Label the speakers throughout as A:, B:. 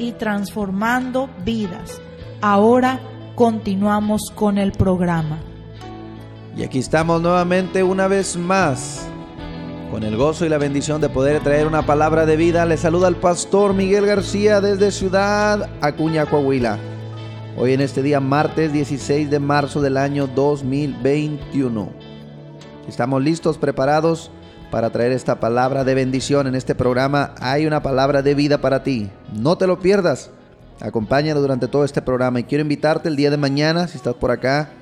A: y transformando vidas. Ahora continuamos con el programa.
B: Y aquí estamos nuevamente una vez más con el gozo y la bendición de poder traer una palabra de vida, le saluda el pastor Miguel García desde Ciudad Acuña, Coahuila. Hoy en este día, martes 16 de marzo del año 2021. Estamos listos, preparados para traer esta palabra de bendición. En este programa hay una palabra de vida para ti. No te lo pierdas. Acompáñalo durante todo este programa y quiero invitarte el día de mañana, si estás por acá,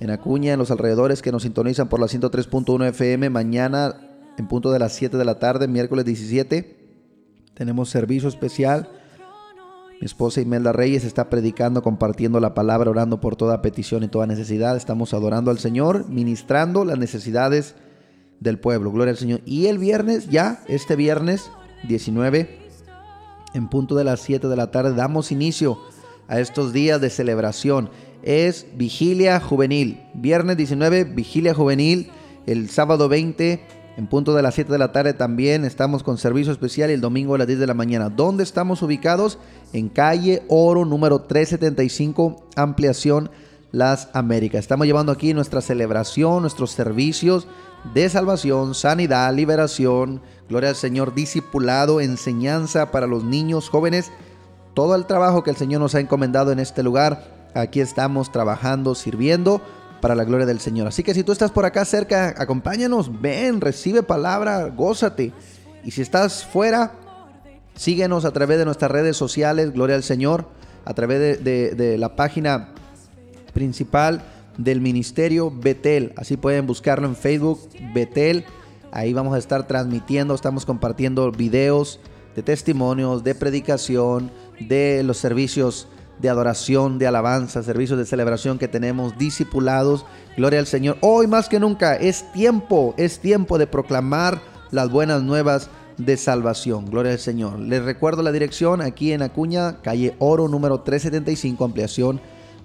B: en Acuña, en los alrededores que nos sintonizan por la 103.1 FM, mañana en punto de las 7 de la tarde, miércoles 17. Tenemos servicio especial. Mi esposa Imelda Reyes está predicando, compartiendo la palabra, orando por toda petición y toda necesidad. Estamos adorando al Señor, ministrando las necesidades del pueblo. Gloria al Señor. Y el viernes, ya, este viernes 19, en punto de las 7 de la tarde, damos inicio a estos días de celebración. Es vigilia juvenil. Viernes 19, vigilia juvenil. El sábado 20, en punto de las 7 de la tarde también estamos con servicio especial y el domingo a las 10 de la mañana. ¿Dónde estamos ubicados? En calle Oro número 375, ampliación Las Américas. Estamos llevando aquí nuestra celebración, nuestros servicios de salvación, sanidad, liberación, gloria al Señor, discipulado, enseñanza para los niños, jóvenes. Todo el trabajo que el Señor nos ha encomendado en este lugar, aquí estamos trabajando, sirviendo para la gloria del Señor. Así que si tú estás por acá cerca, acompáñanos, ven, recibe palabra, gózate. Y si estás fuera, síguenos a través de nuestras redes sociales, gloria al Señor, a través de, la página principal del ministerio Betel. Así pueden buscarlo en Facebook, Betel. Ahí vamos a estar transmitiendo, estamos compartiendo videos de testimonios, de predicación, de los servicios de adoración, de alabanza, servicios de celebración que tenemos, discipulados. Gloria al Señor. Hoy más que nunca es tiempo, es tiempo de proclamar las buenas nuevas de salvación. Gloria al Señor. Les recuerdo la dirección aquí en Acuña, calle Oro número 375, ampliación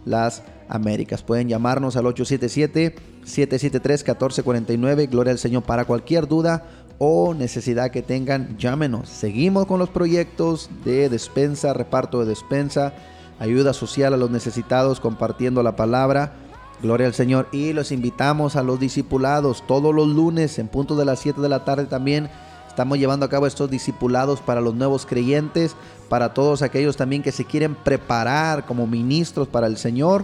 B: Las Américas. Pueden llamarnos al 877-773-1449. Gloria al Señor para cualquier duda o necesidad que tengan, llámenos. Seguimos con los proyectos de despensa, reparto de despensa ayuda social a los necesitados, compartiendo la palabra. Gloria al Señor. Y los invitamos a los discipulados todos los lunes en punto de las 7 de la tarde también. Estamos llevando a cabo estos discipulados para los nuevos creyentes, para todos aquellos también que se quieren preparar como ministros para el Señor.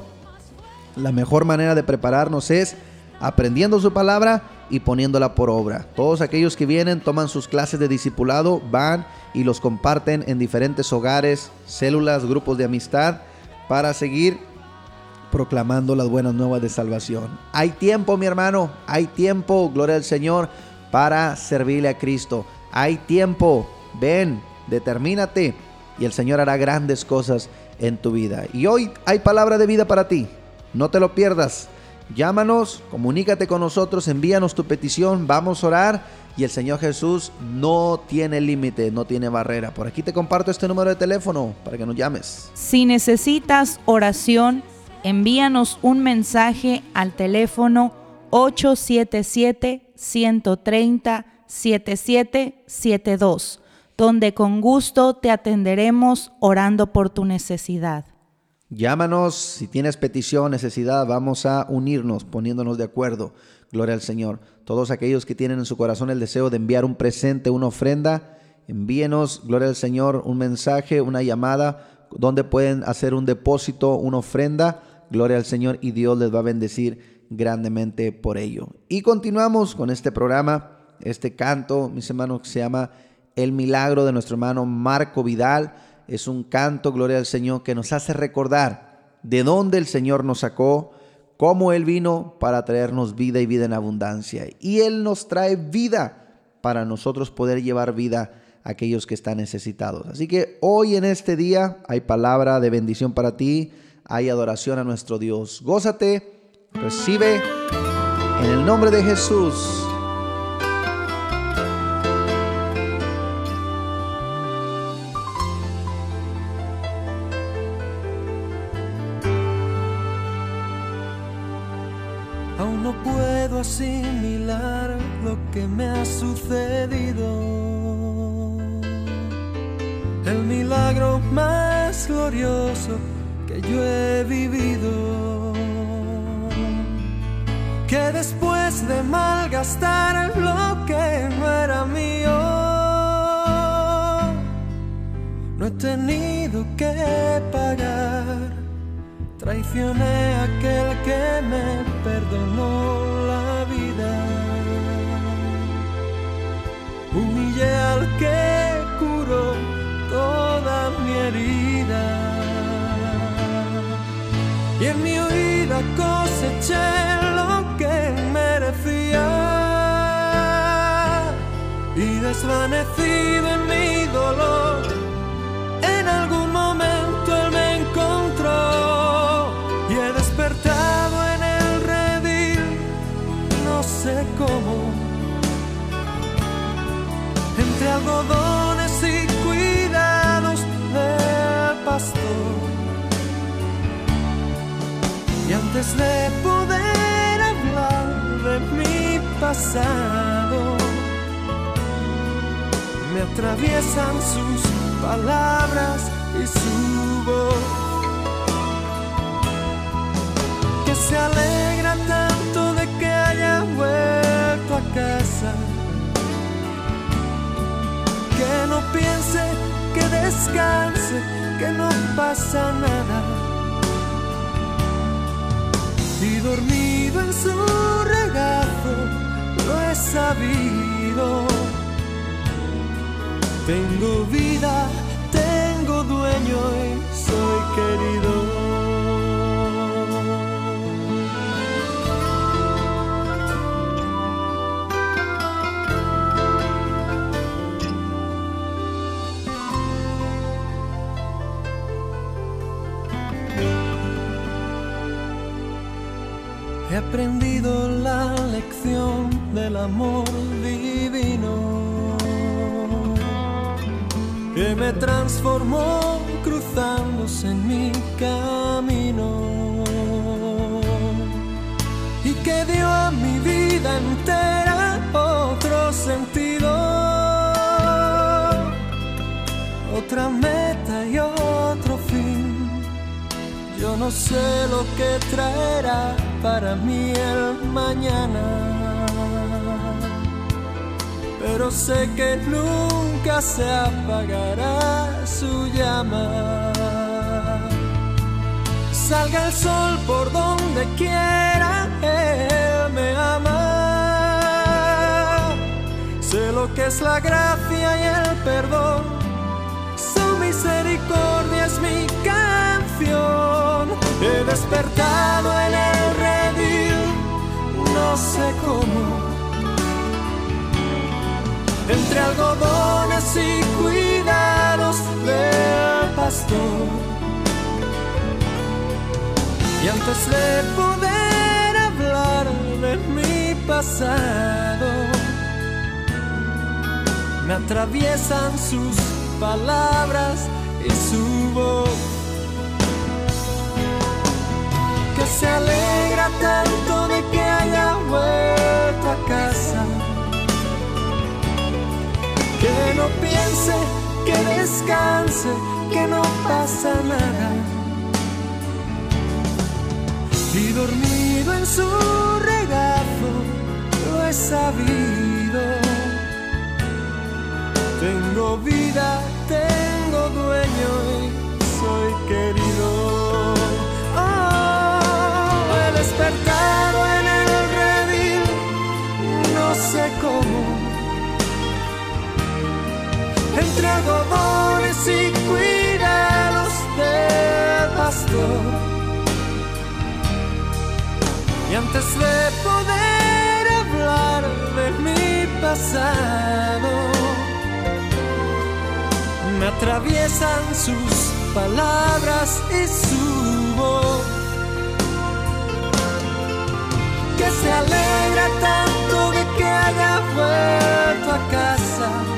B: La mejor manera de prepararnos es aprendiendo su palabra y poniéndola por obra. Todos aquellos que vienen, toman sus clases de discipulado, van y los comparten en diferentes hogares, células, grupos de amistad para seguir proclamando las buenas nuevas de salvación. Hay tiempo, mi hermano, hay tiempo, gloria al Señor, para servirle a Cristo. Hay tiempo, ven, determínate y el Señor hará grandes cosas en tu vida. Y hoy hay palabra de vida para ti. No te lo pierdas. Llámanos, comunícate con nosotros, envíanos tu petición, vamos a orar y el Señor Jesús no tiene límite, no tiene barrera. Por aquí te comparto este número de teléfono para que nos llames.
A: Si necesitas oración, envíanos un mensaje al teléfono 877-130-7772, donde con gusto te atenderemos orando por tu necesidad.
B: Llámanos si tienes petición, necesidad, vamos a unirnos poniéndonos de acuerdo. Gloria al Señor. Todos aquellos que tienen en su corazón el deseo de enviar un presente, una ofrenda, envíenos, gloria al Señor, un mensaje, una llamada, donde pueden hacer un depósito, una ofrenda gloria al Señor y Dios les va a bendecir grandemente por ello. Y continuamos con este programa, este canto, mis hermanos, que se llama El Milagro de nuestro hermano Marco Vidal. Es un canto, gloria al Señor, que nos hace recordar de dónde el Señor nos sacó, cómo Él vino para traernos vida y vida en abundancia. Y Él nos trae vida para nosotros poder llevar vida a aquellos que están necesitados. Así que hoy en este día hay palabra de bendición para ti, hay adoración a nuestro Dios. Gózate, recibe en el nombre de Jesús.
C: He tenido que pagar. Traicioné a aquel que me perdonó la vida. Humillé al que curó toda mi herida. Y en mi huida coseché lo que merecía. Y desvanecido en y cuidados del pastor. Y antes de poder hablar de mi pasado, me atraviesan sus palabras y su voz. Que se alegra tanto de que haya vuelto a casa. No piense, que descanse, que no pasa nada y dormido en su regazo lo he sabido. Tengo vida, tengo dueño y soy querido. He aprendido la lección del amor divino que me transformó cruzándose en mi camino y que dio a mi vida entera otro sentido, otra meta y otro fin. Yo no sé lo que traerá para mí el mañana, pero sé que nunca se apagará su llama. Salga el sol por donde quiera, Él me ama. Sé lo que es la gracia y el perdón, su misericordia es mi canción. He despertado cómo. Entre algodones y cuidados del pastor. Y antes de poder hablar de mi pasado, me atraviesan sus palabras y su voz. que se alegra tanto de que Que no piense, que descanse, que no pasa nada. Y dormido en su regazo, lo he sabido. Tengo vida, Y de. Y antes de poder hablar de mi pasado, me atraviesan sus palabras y su voz. Que se alegra tanto de que haya vuelto a casa.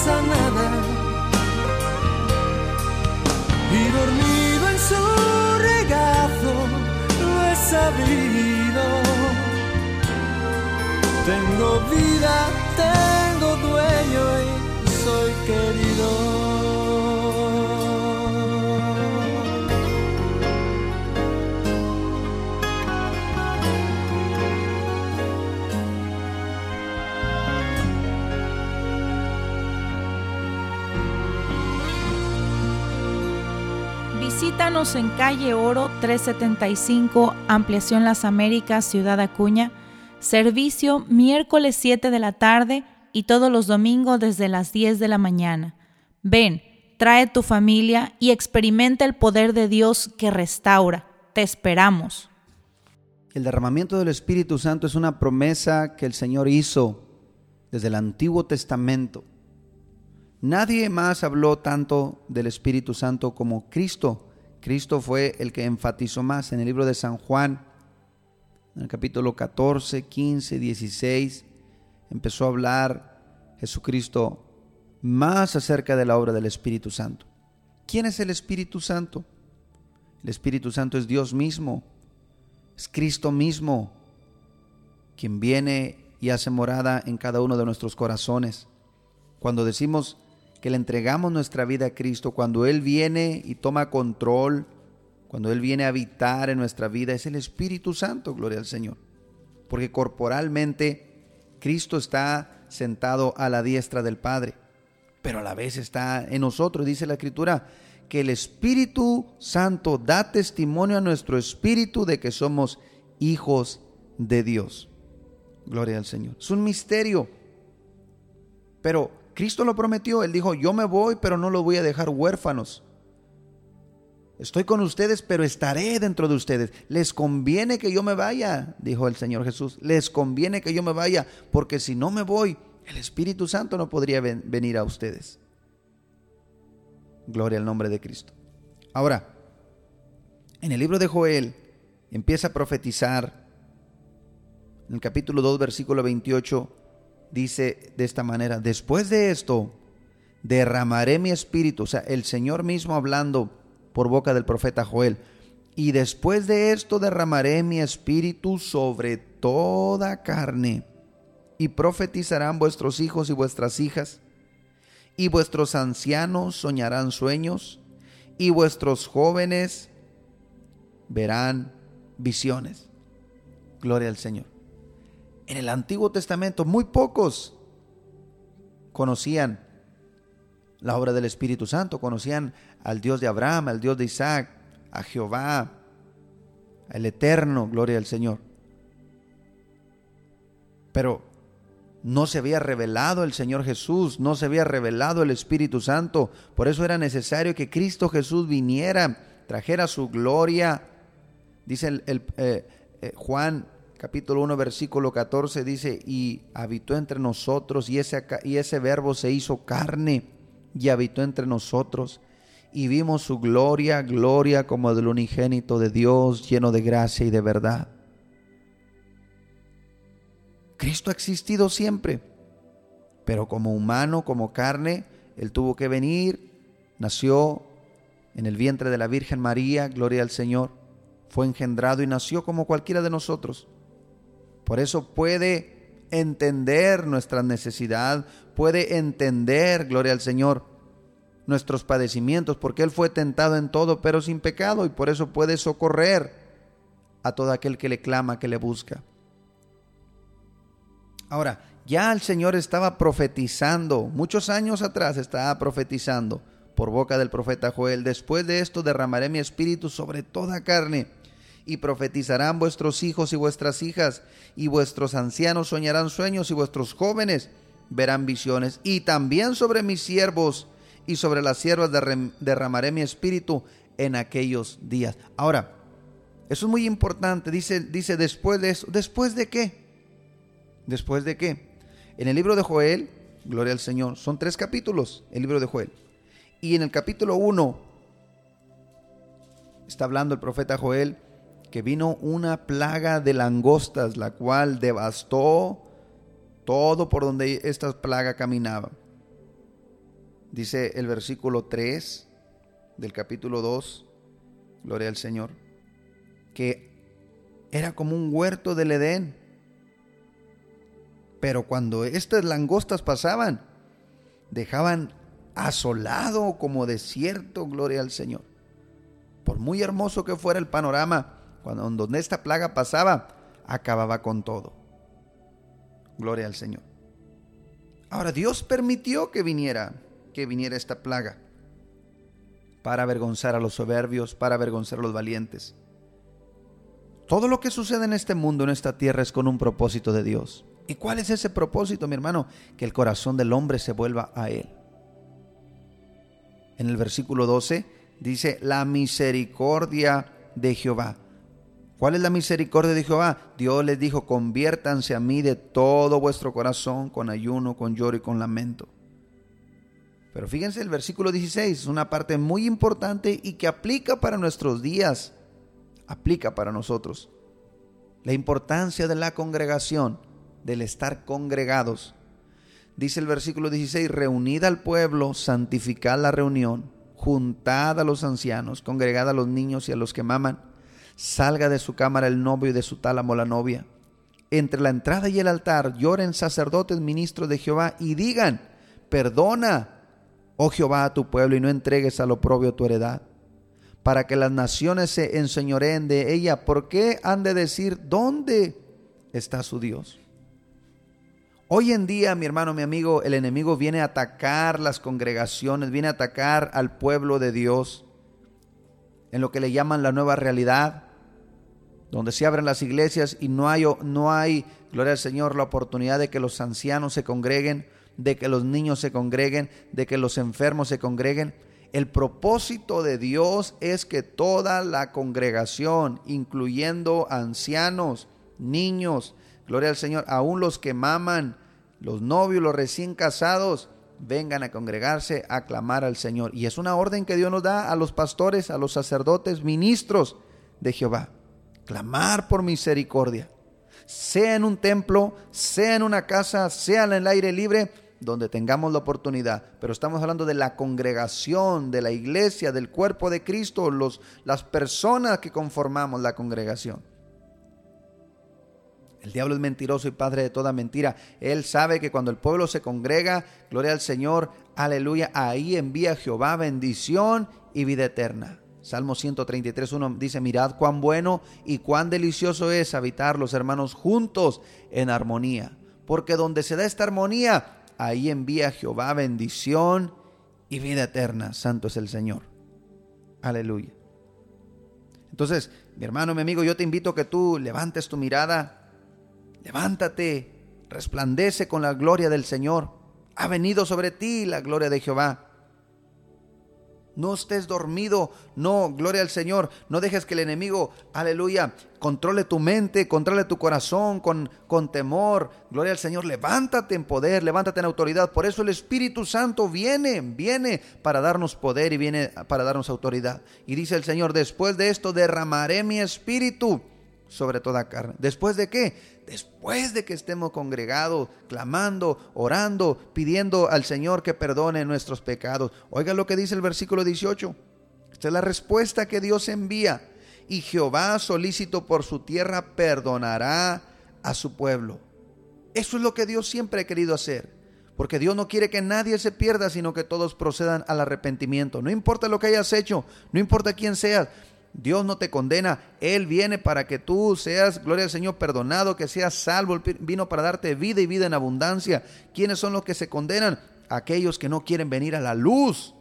C: Pasa nada. Y dormido en su regazo lo he sabido. Tengo vida,
A: En calle Oro 375, Ampliación Las Américas, Ciudad Acuña. Servicio miércoles 7 de la tarde y todos los domingos desde las 10 de la mañana. Ven, trae tu familia y experimenta el poder de Dios que restaura. Te esperamos.
B: El derramamiento del Espíritu Santo es una promesa que el Señor hizo desde el Antiguo Testamento. Nadie más habló tanto del Espíritu Santo como Cristo. Cristo fue el que enfatizó más en el libro de San Juan, en el capítulo 14, 15, 16. Empezó a hablar Jesucristo más acerca de la obra del Espíritu Santo. ¿Quién es el Espíritu Santo? El Espíritu Santo es Dios mismo, es Cristo mismo, quien viene y hace morada en cada uno de nuestros corazones. Cuando decimos que le entregamos nuestra vida a Cristo, cuando Él viene y toma control, cuando Él viene a habitar en nuestra vida, es el Espíritu Santo, gloria al Señor. Porque corporalmente Cristo está sentado a la diestra del Padre, pero a la vez está en nosotros, dice la Escritura, que el Espíritu Santo da testimonio a nuestro espíritu de que somos hijos de Dios. Gloria al Señor. Es un misterio. Pero Cristo lo prometió. Él dijo, yo me voy, pero no los voy a dejar huérfanos. Estoy con ustedes, pero estaré dentro de ustedes. Les conviene que yo me vaya, dijo el Señor Jesús. Les conviene que yo me vaya, porque si no me voy, el Espíritu Santo no podría venir a ustedes. Gloria al nombre de Cristo. Ahora, en el libro de Joel empieza a profetizar, en el capítulo 2, versículo 28, dice de esta manera, después de esto, derramaré mi espíritu, o sea, el Señor mismo hablando por boca del profeta Joel, y después de esto derramaré mi espíritu sobre toda carne, y profetizarán vuestros hijos y vuestras hijas, y vuestros ancianos soñarán sueños, y vuestros jóvenes verán visiones. Gloria al Señor. En el Antiguo Testamento muy pocos conocían la obra del Espíritu Santo, conocían al Dios de Abraham, al Dios de Isaac, a Jehová, al Eterno, gloria al Señor. Pero no se había revelado el Señor Jesús, no se había revelado el Espíritu Santo. Por eso era necesario que Cristo Jesús viniera, trajera su gloria. Dice el, eh, eh, Juan capítulo 1, versículo 14 dice, y habitó entre nosotros, y ese, y ese verbo se hizo carne, y habitó entre nosotros, y vimos su gloria, gloria como del unigénito de Dios, lleno de gracia y de verdad. Cristo ha existido siempre, pero como humano, como carne, Él tuvo que venir, nació en el vientre de la Virgen María, gloria al Señor, fue engendrado y nació como cualquiera de nosotros por eso puede entender nuestra necesidad, puede entender, gloria al Señor, nuestros padecimientos, porque Él fue tentado en todo, pero sin pecado, y por eso puede socorrer a todo aquel que le clama, que le busca. Ahora, ya el Señor estaba profetizando, muchos años atrás estaba profetizando por boca del profeta Joel, después de esto derramaré mi espíritu sobre toda carne, y profetizarán vuestros hijos y vuestras hijas, y vuestros ancianos soñarán sueños, y vuestros jóvenes verán visiones, y también sobre mis siervos y sobre las siervas derramaré mi espíritu en aquellos días. Ahora, eso es muy importante, dice, dice después de eso, ¿después de qué? ¿Después de qué? En el libro de Joel, gloria al Señor, son tres capítulos, el libro de Joel. Y en el capítulo 1 está hablando el profeta Joel que vino una plaga de langostas, la cual devastó todo por donde esta plaga caminaba. Dice el versículo 3 del capítulo 2, gloria al Señor, que era como un huerto del Edén. Pero cuando estas langostas pasaban, dejaban asolado como desierto, gloria al Señor. Por muy hermoso que fuera el panorama, cuando donde esta plaga pasaba, acababa con todo. Gloria al Señor. Ahora Dios permitió que viniera, que viniera esta plaga para avergonzar a los soberbios, para avergonzar a los valientes. Todo lo que sucede en este mundo, en esta tierra, es con un propósito de Dios. ¿Y cuál es ese propósito, mi hermano? Que el corazón del hombre se vuelva a Él en el versículo 12, dice la misericordia de Jehová. ¿Cuál es la misericordia de Jehová? Dios les dijo, conviértanse a mí de todo vuestro corazón, con ayuno, con lloro y con lamento. Pero fíjense el versículo 16, es una parte muy importante y que aplica para nuestros días, aplica para nosotros. La importancia de la congregación, del estar congregados dice el versículo 16, reunida al pueblo, santificad la reunión, juntad a los ancianos, congregad a los niños y a los que maman, salga de su cámara el novio y de su tálamo la novia. Entre la entrada y el altar lloren sacerdotes, ministros de Jehová, y digan, perdona, oh Jehová, a tu pueblo, y no entregues al oprobio tu heredad, para que las naciones se enseñoreen de ella. ¿Por qué han de decir, ¿dónde está su Dios? Hoy en día, mi hermano, mi amigo, el enemigo viene a atacar las congregaciones, viene a atacar al pueblo de Dios en lo que le llaman la nueva realidad, donde se abren las iglesias y no hay, no hay, gloria al Señor, la oportunidad de que los ancianos se congreguen, de que los niños se congreguen, de que los enfermos se congreguen. El propósito de Dios es que toda la congregación, incluyendo ancianos, niños, gloria al Señor, aún los que maman, los novios, los recién casados, vengan a congregarse a clamar al Señor. Y es una orden que Dios nos da a los pastores, a los sacerdotes, ministros de Jehová. Clamar por misericordia. Sea en un templo, sea en una casa, sea en el aire libre, donde tengamos la oportunidad. Pero estamos hablando de la congregación, de la iglesia, del cuerpo de Cristo, los, las personas que conformamos la congregación. El diablo es mentiroso y padre de toda mentira. Él sabe que cuando el pueblo se congrega, gloria al Señor, aleluya, ahí envía Jehová bendición y vida eterna. Salmo 133, 1 dice, mirad cuán bueno y cuán delicioso es habitar los hermanos juntos en armonía. Porque donde se da esta armonía, ahí envía Jehová bendición y vida eterna. Santo es el Señor. Aleluya. Entonces, mi hermano, mi amigo, yo te invito a que tú levantes tu mirada Levántate, resplandece con la gloria del Señor. Ha venido sobre ti la gloria de Jehová. No estés dormido, no, gloria al Señor. No dejes que el enemigo, aleluya, controle tu mente, controle tu corazón con, con temor. Gloria al Señor, levántate en poder, levántate en autoridad. Por eso el Espíritu Santo viene, viene para darnos poder y viene para darnos autoridad. Y dice el Señor, después de esto derramaré mi espíritu sobre toda carne. ¿Después de qué? Después de que estemos congregados, clamando, orando, pidiendo al Señor que perdone nuestros pecados. Oiga lo que dice el versículo 18. Esta es la respuesta que Dios envía. Y Jehová, solícito por su tierra, perdonará a su pueblo. Eso es lo que Dios siempre ha querido hacer. Porque Dios no quiere que nadie se pierda, sino que todos procedan al arrepentimiento. No importa lo que hayas hecho, no importa quién seas, Dios no te condena, Él viene para que tú seas, gloria al Señor, perdonado, que seas salvo, Él vino para darte vida y vida en abundancia. ¿Quiénes son los que se condenan? Aquellos que no quieren venir a la luz.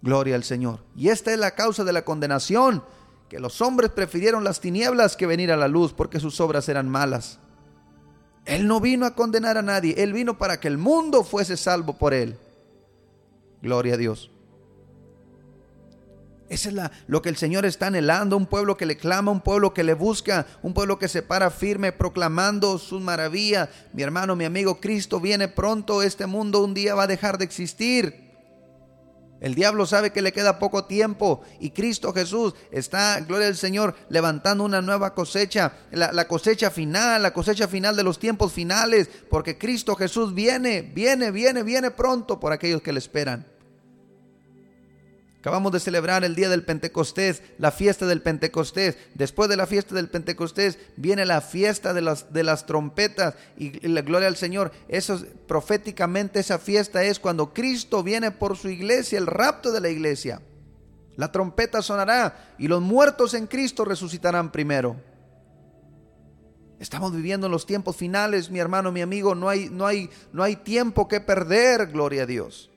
B: Gloria al Señor. Y esta es la causa de la condenación, que los hombres prefirieron las tinieblas que venir a la luz porque sus obras eran malas. Él no vino a condenar a nadie, Él vino para que el mundo fuese salvo por Él. Gloria a Dios. Eso es la, lo que el Señor está anhelando, un pueblo que le clama, un pueblo que le busca, un pueblo que se para firme proclamando sus maravillas. Mi hermano, mi amigo, Cristo viene pronto, este mundo un día va a dejar de existir. El diablo sabe que le queda poco tiempo y Cristo Jesús está, gloria al Señor, levantando una nueva cosecha, la, la, cosecha final, la cosecha final de los tiempos finales, porque Cristo Jesús viene, viene, viene, viene pronto por aquellos que le esperan. Acabamos de celebrar el día del Pentecostés, la fiesta del Pentecostés. Después de la fiesta del Pentecostés viene la fiesta de las, de las trompetas y la gloria al Señor. Eso proféticamente esa fiesta es cuando Cristo viene por su iglesia, el rapto de la iglesia. La trompeta sonará y los muertos en Cristo resucitarán primero. Estamos viviendo en los tiempos finales, mi hermano, mi amigo, no hay no hay no hay tiempo que perder, gloria a Dios.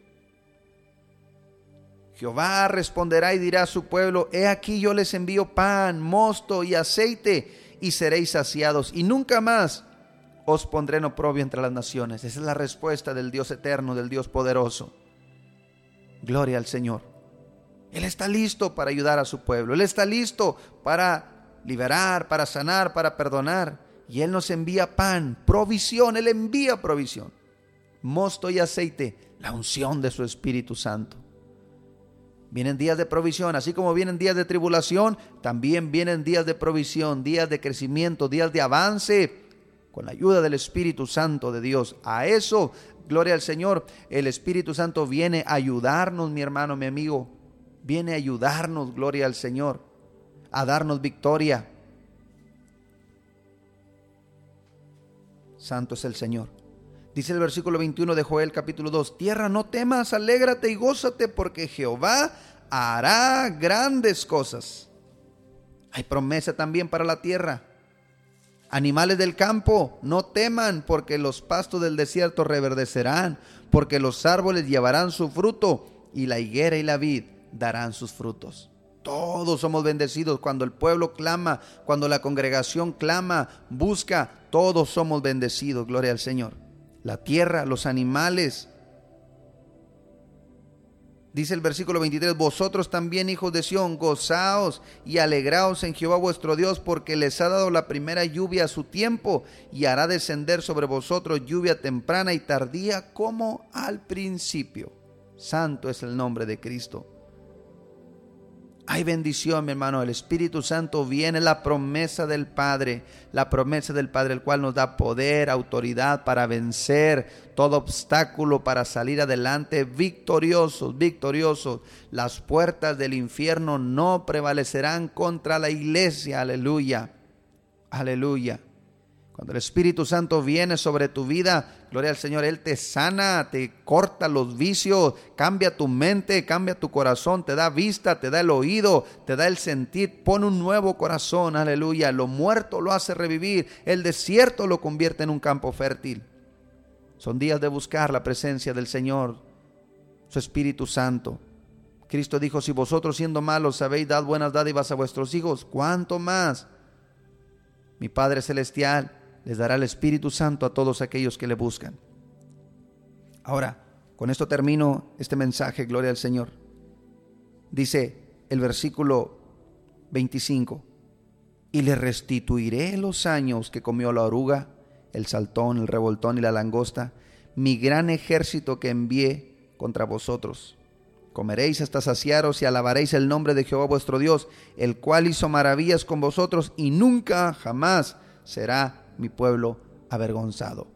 B: Jehová responderá y dirá a su pueblo, he aquí yo les envío pan, mosto y aceite y seréis saciados y nunca más os pondré en oprobio entre las naciones. Esa es la respuesta del Dios eterno, del Dios poderoso. Gloria al Señor. Él está listo para ayudar a su pueblo. Él está listo para liberar, para sanar, para perdonar. Y Él nos envía pan, provisión. Él envía provisión. Mosto y aceite, la unción de su Espíritu Santo. Vienen días de provisión, así como vienen días de tribulación, también vienen días de provisión, días de crecimiento, días de avance, con la ayuda del Espíritu Santo de Dios. A eso, gloria al Señor, el Espíritu Santo viene a ayudarnos, mi hermano, mi amigo. Viene a ayudarnos, gloria al Señor, a darnos victoria. Santo es el Señor. Dice el versículo 21 de Joel capítulo 2, tierra no temas, alégrate y gózate porque Jehová hará grandes cosas. Hay promesa también para la tierra. Animales del campo, no teman porque los pastos del desierto reverdecerán, porque los árboles llevarán su fruto y la higuera y la vid darán sus frutos. Todos somos bendecidos cuando el pueblo clama, cuando la congregación clama, busca, todos somos bendecidos, gloria al Señor la tierra, los animales. Dice el versículo 23, vosotros también, hijos de Sión, gozaos y alegraos en Jehová vuestro Dios, porque les ha dado la primera lluvia a su tiempo y hará descender sobre vosotros lluvia temprana y tardía como al principio. Santo es el nombre de Cristo. Hay bendición, mi hermano. El Espíritu Santo viene, la promesa del Padre, la promesa del Padre, el cual nos da poder, autoridad para vencer todo obstáculo, para salir adelante victoriosos, victoriosos. Las puertas del infierno no prevalecerán contra la iglesia. Aleluya. Aleluya. Cuando el Espíritu Santo viene sobre tu vida, gloria al Señor, Él te sana, te corta los vicios, cambia tu mente, cambia tu corazón, te da vista, te da el oído, te da el sentir, pone un nuevo corazón, aleluya. Lo muerto lo hace revivir, el desierto lo convierte en un campo fértil. Son días de buscar la presencia del Señor, su Espíritu Santo. Cristo dijo, si vosotros siendo malos sabéis dar buenas dádivas a vuestros hijos, ¿cuánto más? Mi Padre Celestial les dará el Espíritu Santo a todos aquellos que le buscan. Ahora, con esto termino este mensaje, gloria al Señor. Dice el versículo 25, y le restituiré los años que comió la oruga, el saltón, el revoltón y la langosta, mi gran ejército que envié contra vosotros. Comeréis hasta saciaros y alabaréis el nombre de Jehová vuestro Dios, el cual hizo maravillas con vosotros y nunca jamás será mi pueblo avergonzado.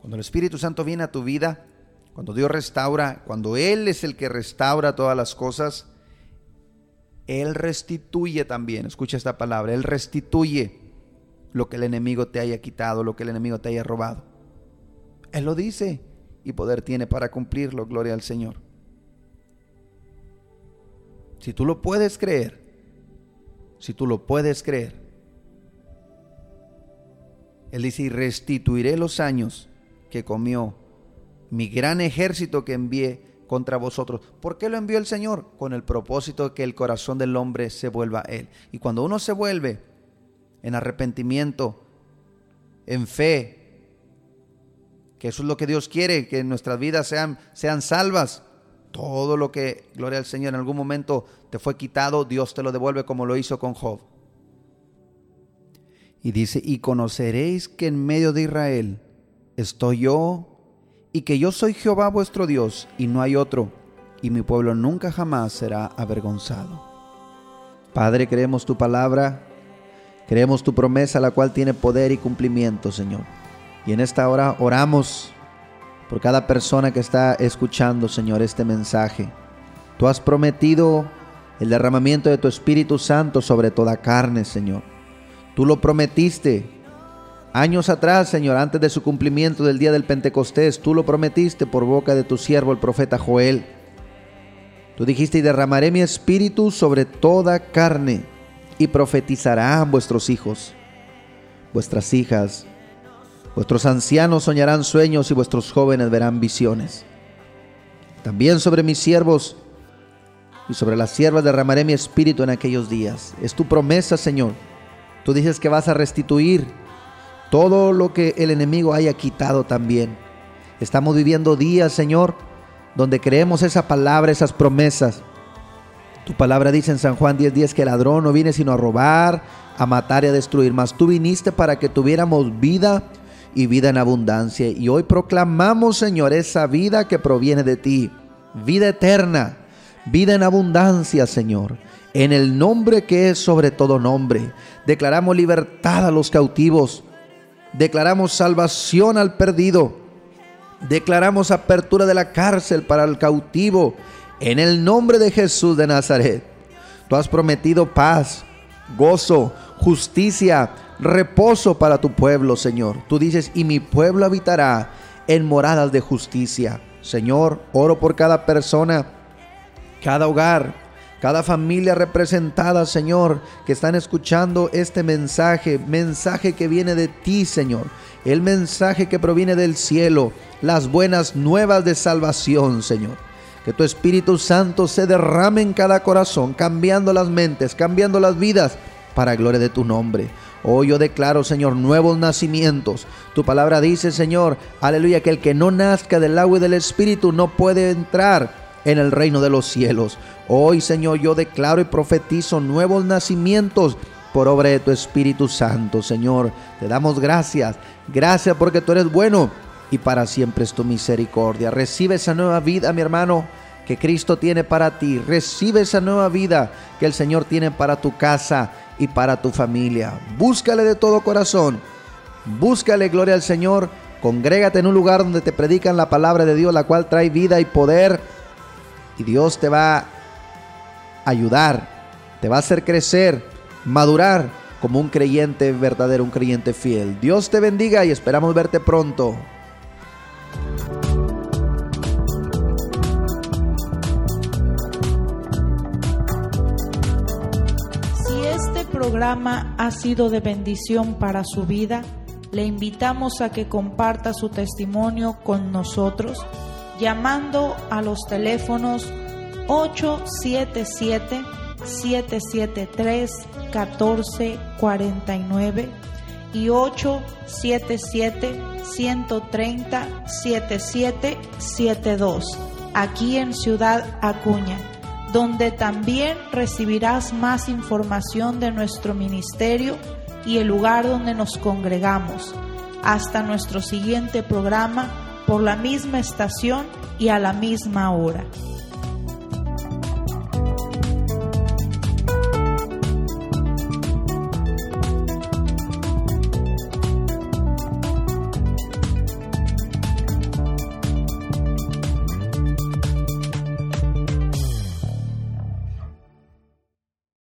B: Cuando el Espíritu Santo viene a tu vida, cuando Dios restaura, cuando Él es el que restaura todas las cosas, Él restituye también, escucha esta palabra, Él restituye lo que el enemigo te haya quitado, lo que el enemigo te haya robado. Él lo dice y poder tiene para cumplirlo, gloria al Señor. Si tú lo puedes creer, si tú lo puedes creer, él dice, y restituiré los años que comió mi gran ejército que envié contra vosotros. ¿Por qué lo envió el Señor? Con el propósito de que el corazón del hombre se vuelva a Él. Y cuando uno se vuelve en arrepentimiento, en fe, que eso es lo que Dios quiere, que nuestras vidas sean, sean salvas, todo lo que, gloria al Señor, en algún momento te fue quitado, Dios te lo devuelve como lo hizo con Job. Y dice, y conoceréis que en medio de Israel estoy yo, y que yo soy Jehová vuestro Dios, y no hay otro, y mi pueblo nunca jamás será avergonzado. Padre, creemos tu palabra, creemos tu promesa, la cual tiene poder y cumplimiento, Señor. Y en esta hora oramos por cada persona que está escuchando, Señor, este mensaje. Tú has prometido el derramamiento de tu Espíritu Santo sobre toda carne, Señor. Tú lo prometiste años atrás, Señor, antes de su cumplimiento del día del Pentecostés. Tú lo prometiste por boca de tu siervo, el profeta Joel. Tú dijiste, y derramaré mi espíritu sobre toda carne, y profetizarán vuestros hijos, vuestras hijas, Vuestros ancianos soñarán sueños y vuestros jóvenes verán visiones. También sobre mis siervos y sobre las siervas derramaré mi espíritu en aquellos días. Es tu promesa, Señor. Tú dices que vas a restituir todo lo que el enemigo haya quitado también. Estamos viviendo días, Señor, donde creemos esa palabra, esas promesas. Tu palabra dice en San Juan 10:10 10, que el ladrón no viene sino a robar, a matar y a destruir, mas tú viniste para que tuviéramos vida y vida en abundancia. Y hoy proclamamos, Señor, esa vida que proviene de ti, vida eterna, vida en abundancia, Señor. En el nombre que es sobre todo nombre, declaramos libertad a los cautivos, declaramos salvación al perdido, declaramos apertura de la cárcel para el cautivo, en el nombre de Jesús de Nazaret. Tú has prometido paz, gozo, justicia, reposo para tu pueblo, Señor. Tú dices, y mi pueblo habitará en moradas de justicia. Señor, oro por cada persona, cada hogar, cada familia representada, Señor, que están escuchando este mensaje, mensaje que viene de ti, Señor. El mensaje que proviene del cielo, las buenas nuevas de salvación, Señor. Que tu Espíritu Santo se derrame en cada corazón, cambiando las mentes, cambiando las vidas, para gloria de tu nombre. Hoy yo declaro, Señor, nuevos nacimientos. Tu palabra dice, Señor, aleluya, que el que no nazca del agua y del Espíritu no puede entrar en el reino de los cielos. Hoy, Señor, yo declaro y profetizo nuevos nacimientos por obra de tu Espíritu Santo, Señor. Te damos gracias. Gracias porque tú eres bueno y para siempre es tu misericordia. Recibe esa nueva vida, mi hermano, que Cristo tiene para ti. Recibe esa nueva vida que el Señor tiene para tu casa y para tu familia. Búscale de todo corazón. Búscale gloria al Señor. Congrégate en un lugar donde te predican la palabra de Dios, la cual trae vida y poder. Y Dios te va a ayudar, te va a hacer crecer, madurar como un creyente verdadero, un creyente fiel. Dios te bendiga y esperamos verte pronto.
A: programa ha sido de bendición para su vida, le invitamos a que comparta su testimonio con nosotros llamando a los teléfonos 877-773-1449 y 877-130-7772 aquí en Ciudad Acuña donde también recibirás más información de nuestro ministerio y el lugar donde nos congregamos. Hasta nuestro siguiente programa por la misma estación y a la misma hora.